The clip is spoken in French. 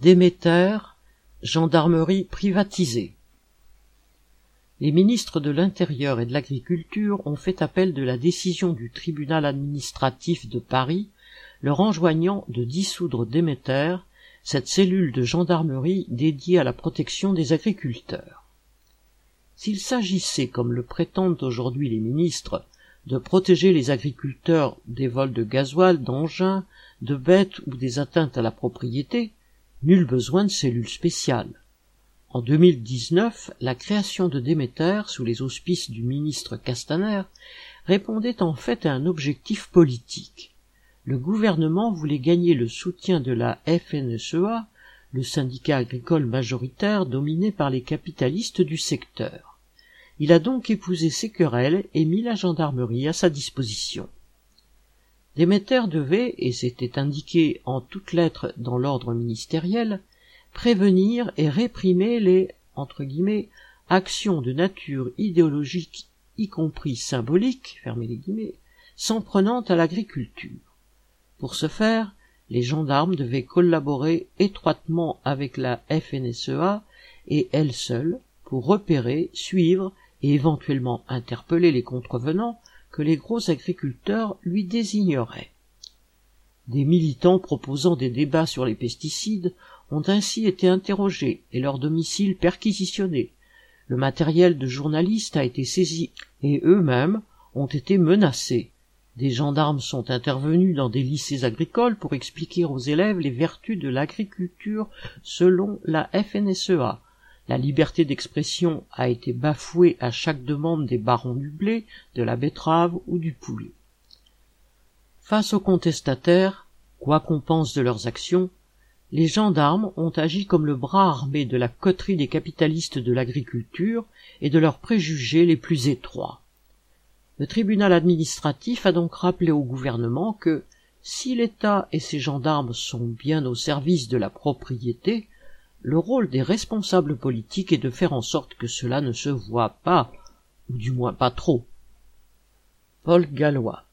Déméter, gendarmerie privatisée. Les ministres de l'Intérieur et de l'Agriculture ont fait appel de la décision du tribunal administratif de Paris leur enjoignant de dissoudre Déméter, cette cellule de gendarmerie dédiée à la protection des agriculteurs. S'il s'agissait, comme le prétendent aujourd'hui les ministres, de protéger les agriculteurs des vols de gasoil, d'engins, de bêtes ou des atteintes à la propriété, nul besoin de cellules spéciales. En 2019, la création de Déméter, sous les auspices du ministre Castaner, répondait en fait à un objectif politique. Le gouvernement voulait gagner le soutien de la FNSEA, le syndicat agricole majoritaire dominé par les capitalistes du secteur. Il a donc épousé ces querelles et mis la gendarmerie à sa disposition. Déméter devait, et c'était indiqué en toutes lettres dans l'ordre ministériel, prévenir et réprimer les actions de nature idéologique, y compris symbolique, s'en prenant à l'agriculture. Pour ce faire, les gendarmes devaient collaborer étroitement avec la FNSEA et elle seule pour repérer, suivre et éventuellement interpeller les contrevenants que les gros agriculteurs lui désigneraient. Des militants proposant des débats sur les pesticides ont ainsi été interrogés et leur domicile perquisitionné. Le matériel de journalistes a été saisi et eux-mêmes ont été menacés. Des gendarmes sont intervenus dans des lycées agricoles pour expliquer aux élèves les vertus de l'agriculture selon la FNSEA, la liberté d'expression a été bafouée à chaque demande des barons du blé, de la betterave ou du poulet. Face aux contestataires, quoi qu'on pense de leurs actions, les gendarmes ont agi comme le bras armé de la coterie des capitalistes de l'agriculture et de leurs préjugés les plus étroits. Le tribunal administratif a donc rappelé au gouvernement que, si l'État et ses gendarmes sont bien au service de la propriété, le rôle des responsables politiques est de faire en sorte que cela ne se voit pas, ou du moins pas trop. Paul Gallois